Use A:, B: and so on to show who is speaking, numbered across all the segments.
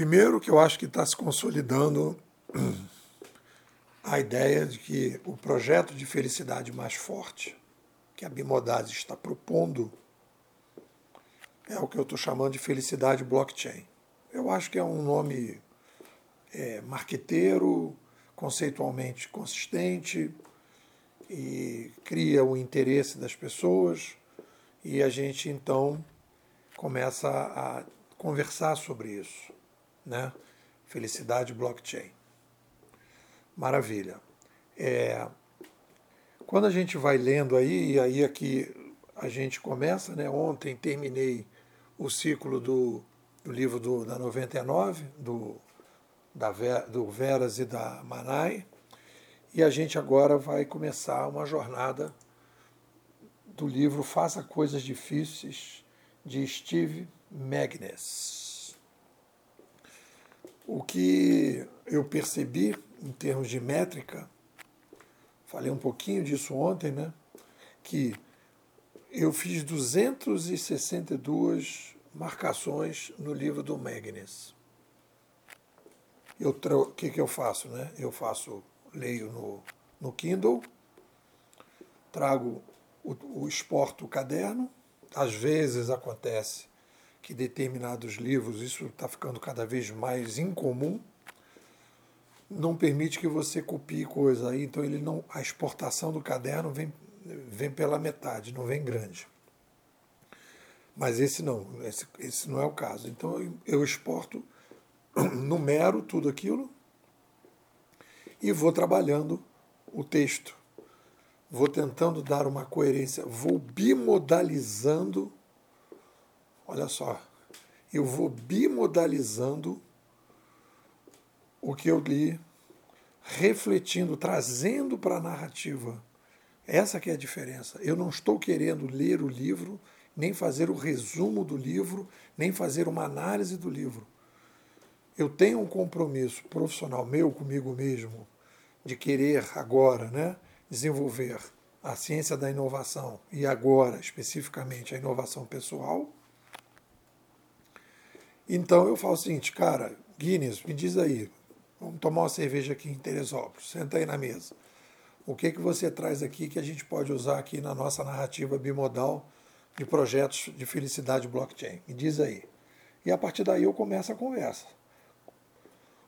A: Primeiro, que eu acho que está se consolidando a ideia de que o projeto de felicidade mais forte que a Bimodase está propondo é o que eu estou chamando de felicidade blockchain. Eu acho que é um nome é, marqueteiro, conceitualmente consistente e cria o interesse das pessoas e a gente então começa a conversar sobre isso, né? Felicidade blockchain. Maravilha. É, quando a gente vai lendo aí, e aí aqui a gente começa, né? Ontem terminei o ciclo do, do livro do, da 99, do, da, do Veras e da Manai, e a gente agora vai começar uma jornada do livro Faça Coisas Difíceis, de Steve Magnus. O que eu percebi em termos de métrica, falei um pouquinho disso ontem, né? Que eu fiz 262 marcações no livro do Magnus. O que, que eu faço? Né? Eu faço, leio no, no Kindle, trago o, o exporto o caderno. Às vezes acontece que determinados livros, isso está ficando cada vez mais incomum, não permite que você copie coisa aí, então ele não, a exportação do caderno vem, vem pela metade, não vem grande. Mas esse não, esse, esse não é o caso. Então eu, eu exporto, numero tudo aquilo e vou trabalhando o texto. Vou tentando dar uma coerência, vou bimodalizando. Olha só, eu vou bimodalizando o que eu li, refletindo, trazendo para a narrativa. Essa que é a diferença. Eu não estou querendo ler o livro, nem fazer o resumo do livro, nem fazer uma análise do livro. Eu tenho um compromisso profissional meu comigo mesmo de querer agora, né, desenvolver a ciência da inovação e agora especificamente a inovação pessoal. Então eu falo o seguinte, cara, Guinness, me diz aí, Vamos tomar uma cerveja aqui em Teresópolis. Senta aí na mesa. O que, que você traz aqui que a gente pode usar aqui na nossa narrativa bimodal de projetos de felicidade blockchain? Me diz aí. E a partir daí eu começo a conversa.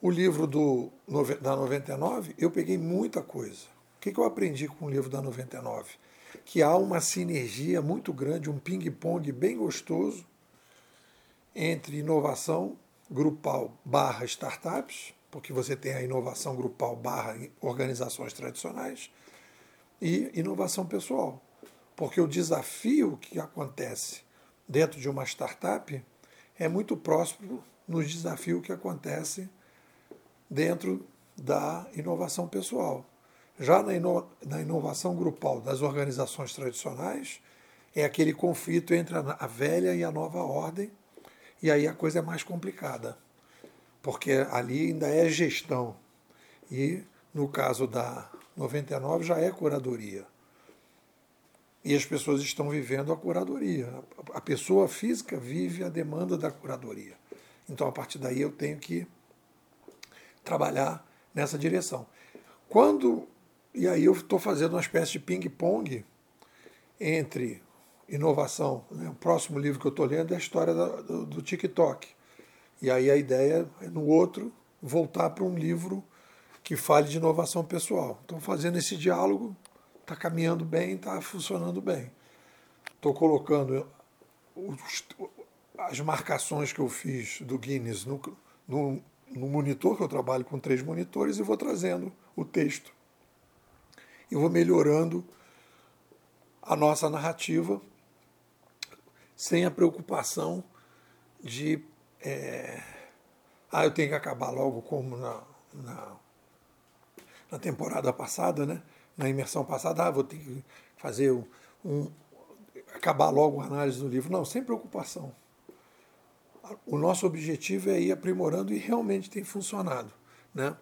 A: O livro do, da 99, eu peguei muita coisa. O que, que eu aprendi com o livro da 99? Que há uma sinergia muito grande, um ping-pong bem gostoso entre inovação grupal barra startups porque você tem a inovação grupal barra organizações tradicionais e inovação pessoal. Porque o desafio que acontece dentro de uma startup é muito próximo no desafio que acontece dentro da inovação pessoal. Já na, ino na inovação grupal das organizações tradicionais, é aquele conflito entre a, a velha e a nova ordem, e aí a coisa é mais complicada porque ali ainda é gestão. E no caso da 99 já é curadoria. E as pessoas estão vivendo a curadoria. A pessoa física vive a demanda da curadoria. Então, a partir daí, eu tenho que trabalhar nessa direção. Quando. E aí, eu estou fazendo uma espécie de ping-pong entre inovação. Né? O próximo livro que eu estou lendo é a história do, do TikTok. E aí a ideia é no outro voltar para um livro que fale de inovação pessoal. Estou fazendo esse diálogo, está caminhando bem, está funcionando bem. Estou colocando os, as marcações que eu fiz do Guinness no, no, no monitor, que eu trabalho com três monitores, e vou trazendo o texto. E vou melhorando a nossa narrativa sem a preocupação de é, ah, eu tenho que acabar logo como na, na, na, temporada passada, né? na imersão passada, ah, vou ter que fazer um, um, acabar logo a análise do livro. Não, sem preocupação. O nosso objetivo é ir aprimorando e realmente tem funcionado. Né?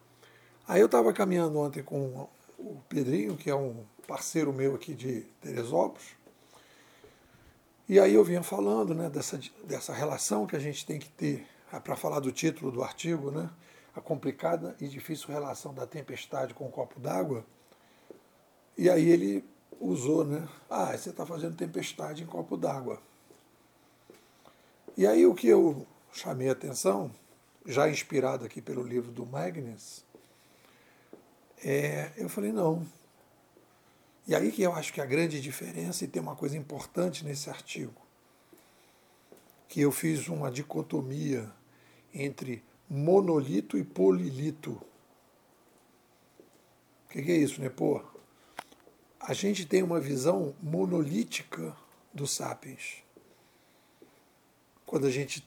A: Aí eu estava caminhando ontem com o Pedrinho, que é um parceiro meu aqui de Teresópolis, e aí eu vinha falando né, dessa, dessa relação que a gente tem que ter é para falar do título do artigo, né? A complicada e difícil relação da tempestade com o copo d'água. E aí ele usou, né? Ah, você está fazendo tempestade em copo d'água. E aí o que eu chamei a atenção, já inspirado aqui pelo livro do Magnus, é, eu falei, não. E aí que eu acho que a grande diferença, e tem uma coisa importante nesse artigo, que eu fiz uma dicotomia entre monolito e polilito. O que, que é isso, né? Pô, a gente tem uma visão monolítica do sapiens. Quando a gente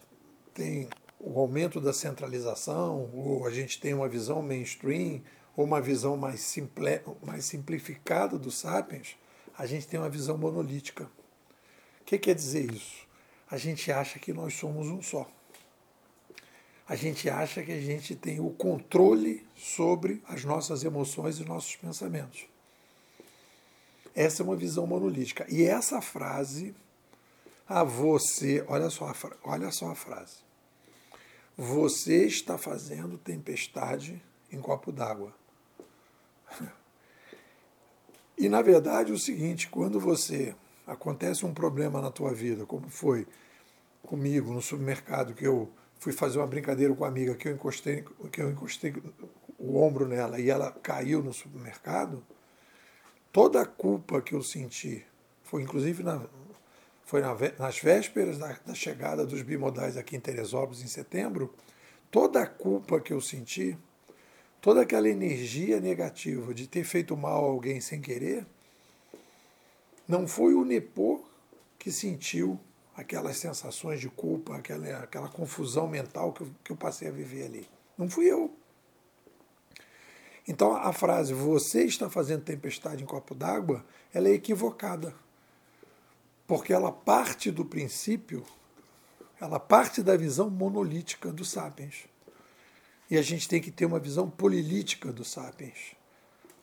A: tem o aumento da centralização, ou a gente tem uma visão mainstream, ou uma visão mais, simple, mais simplificada do sapiens, a gente tem uma visão monolítica. O que quer dizer isso? A gente acha que nós somos um só. A gente acha que a gente tem o controle sobre as nossas emoções e nossos pensamentos. Essa é uma visão monolítica. E essa frase, a você, olha só, olha só a frase. Você está fazendo tempestade em copo d'água. E na verdade é o seguinte, quando você acontece um problema na tua vida, como foi comigo no supermercado, que eu fui fazer uma brincadeira com a amiga que eu encostei, que eu encostei o ombro nela e ela caiu no supermercado, toda a culpa que eu senti, foi inclusive na, foi na, nas vésperas da, da, chegada dos bimodais aqui em Teresópolis, em setembro, toda a culpa que eu senti, toda aquela energia negativa de ter feito mal a alguém sem querer, não foi o Nepô que sentiu aquelas sensações de culpa, aquela, aquela confusão mental que eu, que eu passei a viver ali. Não fui eu. Então a frase você está fazendo tempestade em copo d'água, ela é equivocada. Porque ela parte do princípio, ela parte da visão monolítica do sapiens. E a gente tem que ter uma visão polilítica do sapiens.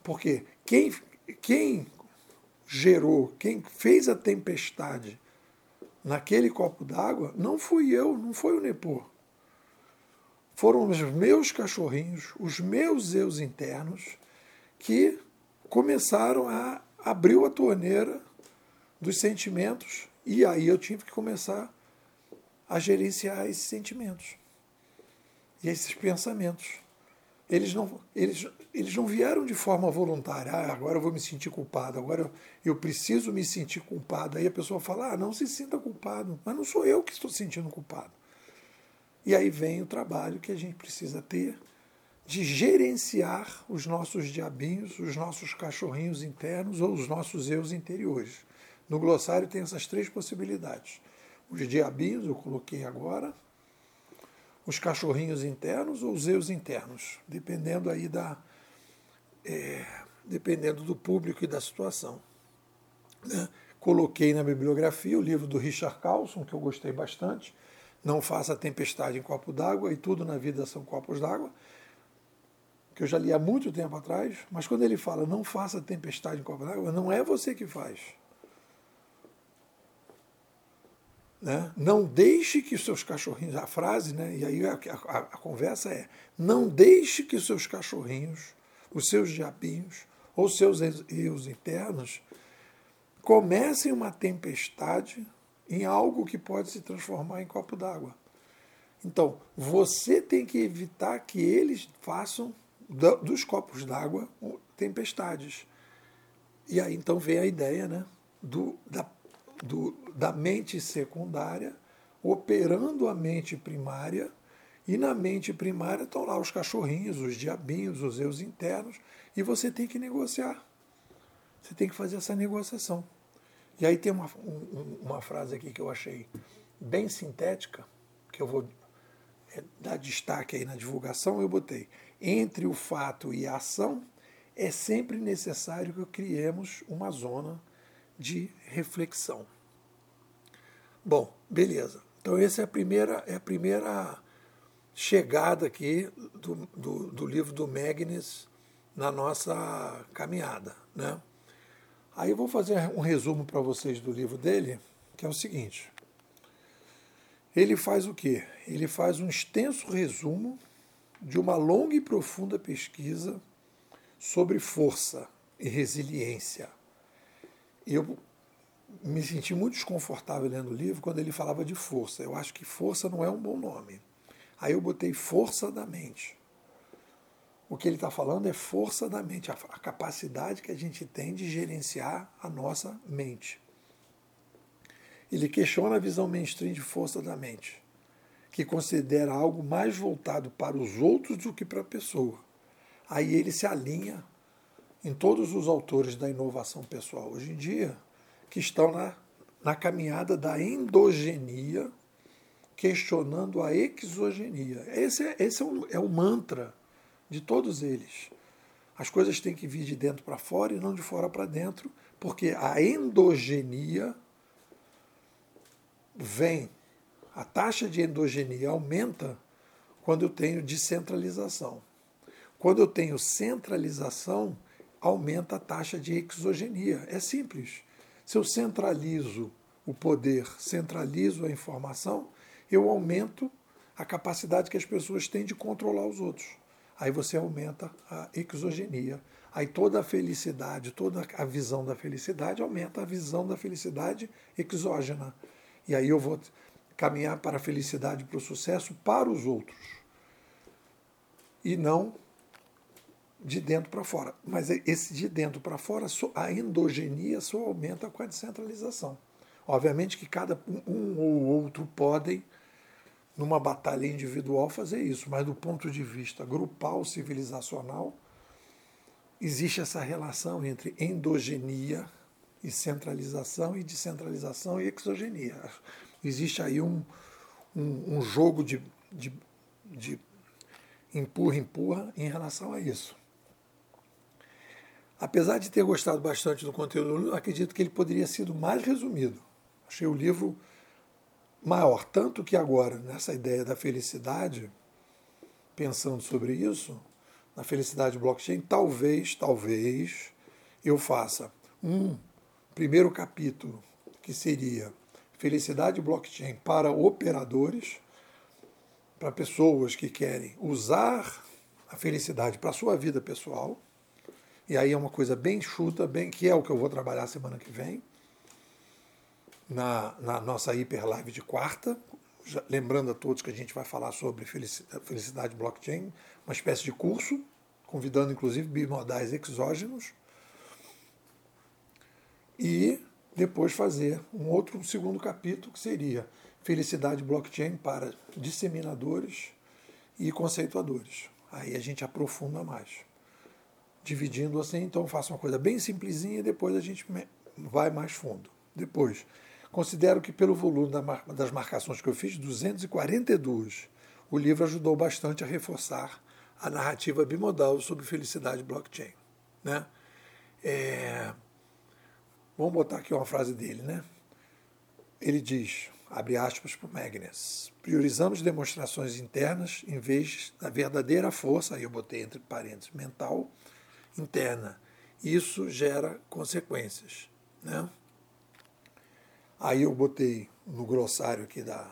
A: Porque quem, quem gerou, quem fez a tempestade naquele copo d'água não fui eu, não foi o Nepô foram os meus cachorrinhos, os meus eus internos, que começaram a abrir a torneira dos sentimentos e aí eu tive que começar a gerenciar esses sentimentos e esses pensamentos. Eles não, eles, eles não vieram de forma voluntária. Ah, agora eu vou me sentir culpado, agora eu, eu preciso me sentir culpado. Aí a pessoa fala: ah, não se sinta culpado. Mas não sou eu que estou sentindo culpado. E aí vem o trabalho que a gente precisa ter de gerenciar os nossos diabinhos, os nossos cachorrinhos internos ou os nossos eus interiores. No glossário tem essas três possibilidades. Os diabinhos, eu coloquei agora, os cachorrinhos internos ou os eus internos, dependendo aí da. É, dependendo do público e da situação. Né? Coloquei na bibliografia o livro do Richard Carlson, que eu gostei bastante, não faça tempestade em copo d'água e tudo na vida são copos d'água, que eu já li há muito tempo atrás, mas quando ele fala não faça tempestade em copo d'água, não é você que faz. Né? Não deixe que os seus cachorrinhos, a frase, né? e aí a, a, a conversa é: não deixe que os seus cachorrinhos, os seus diabinhos, ou seus erros internos comecem uma tempestade em algo que pode se transformar em copo d'água. Então, você tem que evitar que eles façam dos copos d'água tempestades. E aí então vem a ideia né, do, da, do, da mente secundária operando a mente primária, e na mente primária estão lá os cachorrinhos, os diabinhos, os eus internos, e você tem que negociar. Você tem que fazer essa negociação. E aí tem uma, uma frase aqui que eu achei bem sintética, que eu vou é, dar destaque aí na divulgação, eu botei. Entre o fato e a ação, é sempre necessário que criemos uma zona de reflexão. Bom, beleza. Então essa é a primeira, é a primeira chegada aqui do, do, do livro do Magnus na nossa caminhada. Né? Aí eu vou fazer um resumo para vocês do livro dele, que é o seguinte. ele faz o quê? Ele faz um extenso resumo de uma longa e profunda pesquisa sobre força e resiliência. Eu me senti muito desconfortável lendo o livro quando ele falava de força. Eu acho que força não é um bom nome. Aí eu botei força da mente. O que ele está falando é força da mente, a, capacidade que a gente tem de gerenciar a nossa mente. Ele questiona a visão mainstream de força da mente, que considera algo mais voltado para os outros do que para a pessoa. Aí ele se alinha em todos os autores da inovação pessoal hoje em dia, que estão na, na caminhada da endogenia, questionando a exogenia. Esse, é, esse é, o, é o mantra de todos eles. As coisas têm que vir de dentro para fora e não de fora para dentro, porque a endogenia vem, a taxa de endogenia aumenta quando eu tenho descentralização. Quando eu tenho centralização, aumenta a taxa de exogenia. É simples. Se eu centralizo o poder, centralizo a informação, eu aumento a capacidade que as pessoas têm de controlar os outros. Aí você aumenta a exogenia. Aí toda a felicidade, toda a visão da felicidade aumenta a visão da felicidade exógena. E aí eu vou caminhar para a felicidade, para o sucesso para os outros. E não de dentro para fora. Mas esse de dentro para fora, a endogenia só aumenta com a descentralização. Obviamente que cada um ou outro podem, numa batalha individual, fazer isso, mas do ponto de vista grupal, civilizacional, existe essa relação entre endogenia e centralização, e descentralização e exogenia. Existe aí um, um, um jogo de, de, de empurra-empurra em relação a isso. Apesar de ter gostado bastante do conteúdo, acredito que ele poderia sido mais resumido. Achei o livro maior, tanto que agora, nessa ideia da felicidade, pensando sobre isso, na felicidade blockchain, talvez, talvez eu faça um primeiro capítulo que seria felicidade blockchain para operadores, para pessoas que querem usar a felicidade para a sua vida pessoal e aí é uma coisa bem chuta, bem que é o que eu vou trabalhar semana que vem, na, na nossa hiper live de quarta. Já, lembrando a todos que a gente vai falar sobre felicidade blockchain, uma espécie de curso, convidando inclusive bimodais exógenos. E depois fazer um outro um segundo capítulo que seria felicidade blockchain para disseminadores e conceituadores. Aí a gente aprofunda mais dividindo assim, então faço uma coisa bem simplesinha e depois a gente vai mais fundo. Depois, considero que pelo volume das marcações que eu fiz, 242, o livro ajudou bastante a reforçar a narrativa bimodal sobre felicidade blockchain. Né? É... Vamos botar aqui uma frase dele, né? Ele diz, abre aspas para o Magnus, priorizamos demonstrações internas em vez da verdadeira força, aí eu botei entre parênteses, mental, interna. Isso gera consequências. Né? Aí eu botei no glossário aqui da,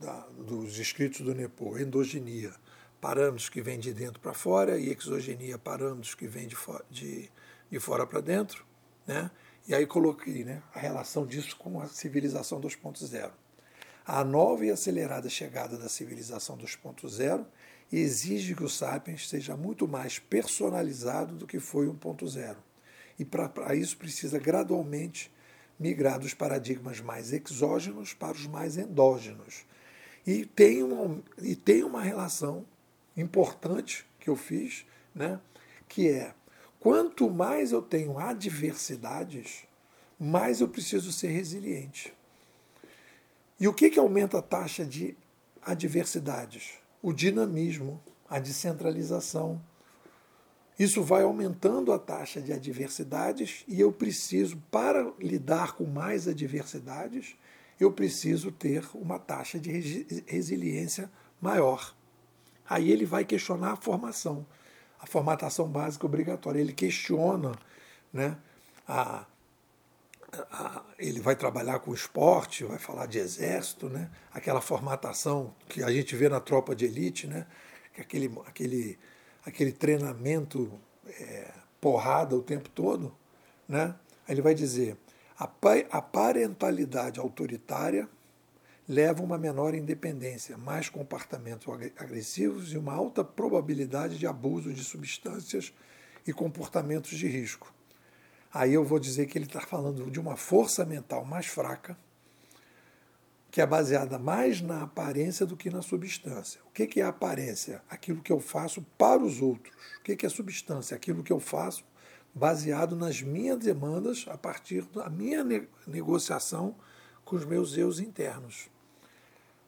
A: da, dos escritos do Nepo, endogenia, parâmetros que vêm de dentro para fora, e exogenia, parâmetros que vêm de, de, de fora para dentro. Né? E aí coloquei né, a relação disso com a civilização 2.0. A nova e acelerada chegada da civilização 2.0 exige que o Sapiens seja muito mais personalizado do que foi 1.0. E para isso precisa gradualmente migrar dos paradigmas mais exógenos para os mais endógenos. E tem uma, e tem uma relação importante que eu fiz, né, que é quanto mais eu tenho adversidades, mais eu preciso ser resiliente. E o que, que aumenta a taxa de adversidades? O dinamismo, a descentralização. Isso vai aumentando a taxa de adversidades e eu preciso, para lidar com mais adversidades, eu preciso ter uma taxa de resiliência maior. Aí ele vai questionar a formação, a formatação básica obrigatória. Ele questiona né, a, ele vai trabalhar com esporte, vai falar de exército, né? aquela formatação que a gente vê na tropa de elite, né? que aquele, aquele, aquele treinamento é, porrada o tempo todo. Né? Ele vai dizer: a, a parentalidade autoritária leva a uma menor independência, mais comportamentos agressivos e uma alta probabilidade de abuso de substâncias e comportamentos de risco. Aí eu vou dizer que ele está falando de uma força mental mais fraca, que é baseada mais na aparência do que na substância. O que é aparência? Aquilo que eu faço para os outros. O que é substância? Aquilo que eu faço baseado nas minhas demandas a partir da minha negociação com os meus eus internos.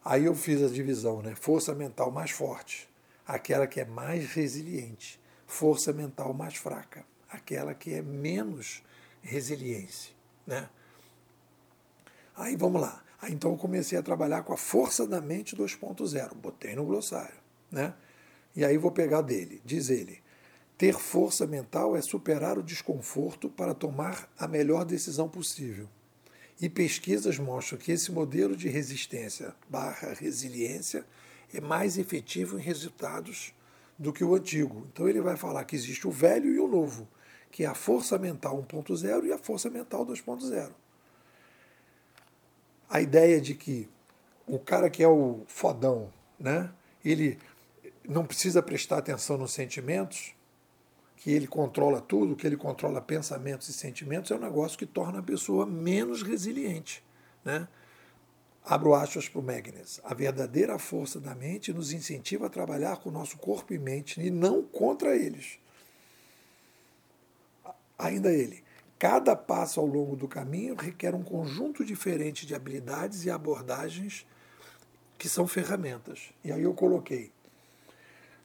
A: Aí eu fiz a divisão, né? Força mental mais forte, aquela que é mais resiliente. Força mental mais fraca, aquela que é menos resiliência. Né? Aí vamos lá. Aí, então eu comecei a trabalhar com a força da mente 2.0. Botei no glossário. Né? E aí vou pegar dele. Diz ele: ter força mental é superar o desconforto para tomar a melhor decisão possível. E pesquisas mostram que esse modelo de resistência barra resiliência é mais efetivo em resultados do que o antigo. Então ele vai falar que existe o velho e o novo, que é a força mental 1.0 e a força mental 2.0. A ideia de que o cara que é o fodão, né, ele não precisa prestar atenção nos sentimentos, que ele controla tudo, que ele controla pensamentos e sentimentos, é um negócio que torna a pessoa menos resiliente. Né? Abro aspas para o Magnus. A verdadeira força da mente nos incentiva a trabalhar com o nosso corpo e mente e não contra eles. Ainda ele. Cada passo ao longo do caminho requer um conjunto diferente de habilidades e abordagens que são ferramentas. E aí eu coloquei,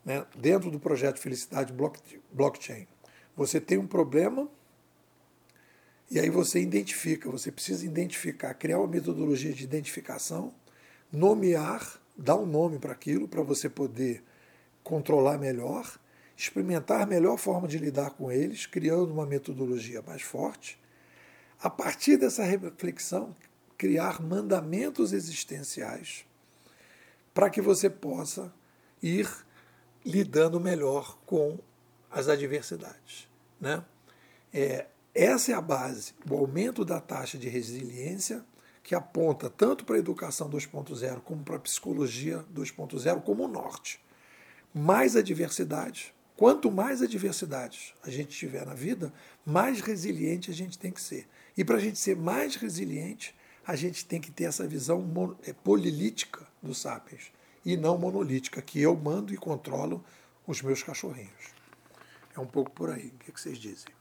A: né, dentro do projeto Felicidade Blockchain, você tem um problema e aí você identifica, você precisa identificar, criar uma metodologia de identificação, nomear, dar um nome para aquilo, para você poder controlar melhor, experimentar a melhor forma de lidar com eles, criando uma metodologia mais forte. A partir dessa reflexão, criar mandamentos existenciais para que você possa ir lidando melhor com as adversidades. Né? É, essa é a base, o aumento da taxa de resiliência, que aponta tanto para a educação 2.0 como para a psicologia 2.0 como o norte. Mais adversidades. Quanto mais adversidades a gente tiver na vida, mais resiliente a gente tem que ser. E para a gente ser mais resiliente, a gente tem que ter essa visão é, polilítica do Sapiens e não monolítica, que eu mando e controlo os meus cachorrinhos. É um pouco por aí. O que vocês dizem?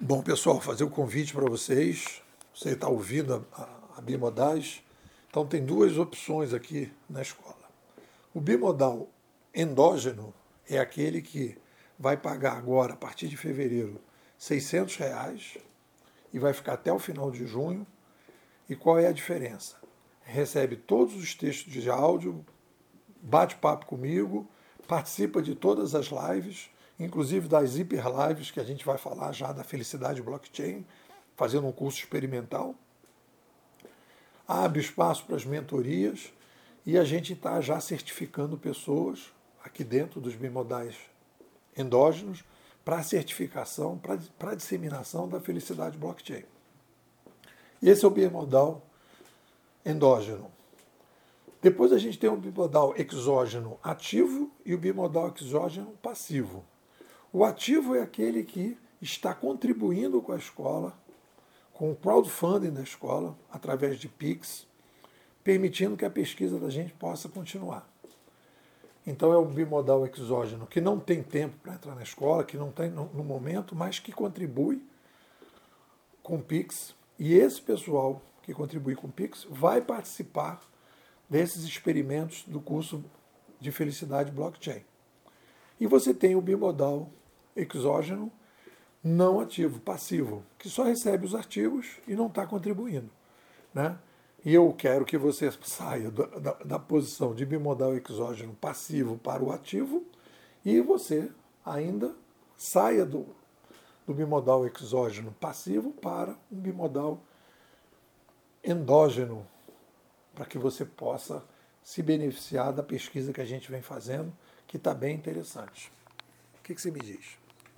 A: Bom, pessoal, fazer o convite para vocês. Você está ouvindo a, a bimodais. Então, tem duas opções aqui na escola. O bimodal endógeno é aquele que vai pagar agora, a partir de fevereiro, 600 reais e vai ficar até o final de junho. E qual é a diferença? Recebe todos os textos de áudio, bate papo comigo, participa de todas as lives inclusive das hiper lives que a gente vai falar já da felicidade blockchain, fazendo um curso experimental. Abre espaço para as mentorias e a gente está já certificando pessoas aqui dentro dos bimodais endógenos para certificação, para disseminação da felicidade blockchain. E esse é o bimodal endógeno. Depois a gente tem o bimodal exógeno ativo e o bimodal exógeno passivo. O ativo é aquele que está contribuindo com a escola, com o crowdfunding da escola, através de PIX, permitindo que a pesquisa da gente possa continuar. Então é o bimodal exógeno, que não tem tempo para entrar na escola, que não tem no momento, mas que contribui com PIX. E esse pessoal que contribui com PIX vai participar desses experimentos do curso de felicidade blockchain. E você tem o bimodal exógeno não ativo, passivo, que só recebe os artigos e não está contribuindo. Né? E eu quero que você saia da, da, da, posição de bimodal exógeno passivo para o ativo e você ainda saia do, do bimodal exógeno passivo para um bimodal endógeno, para que você possa se beneficiar da pesquisa que a gente vem fazendo, que está bem interessante. O que, que você me diz?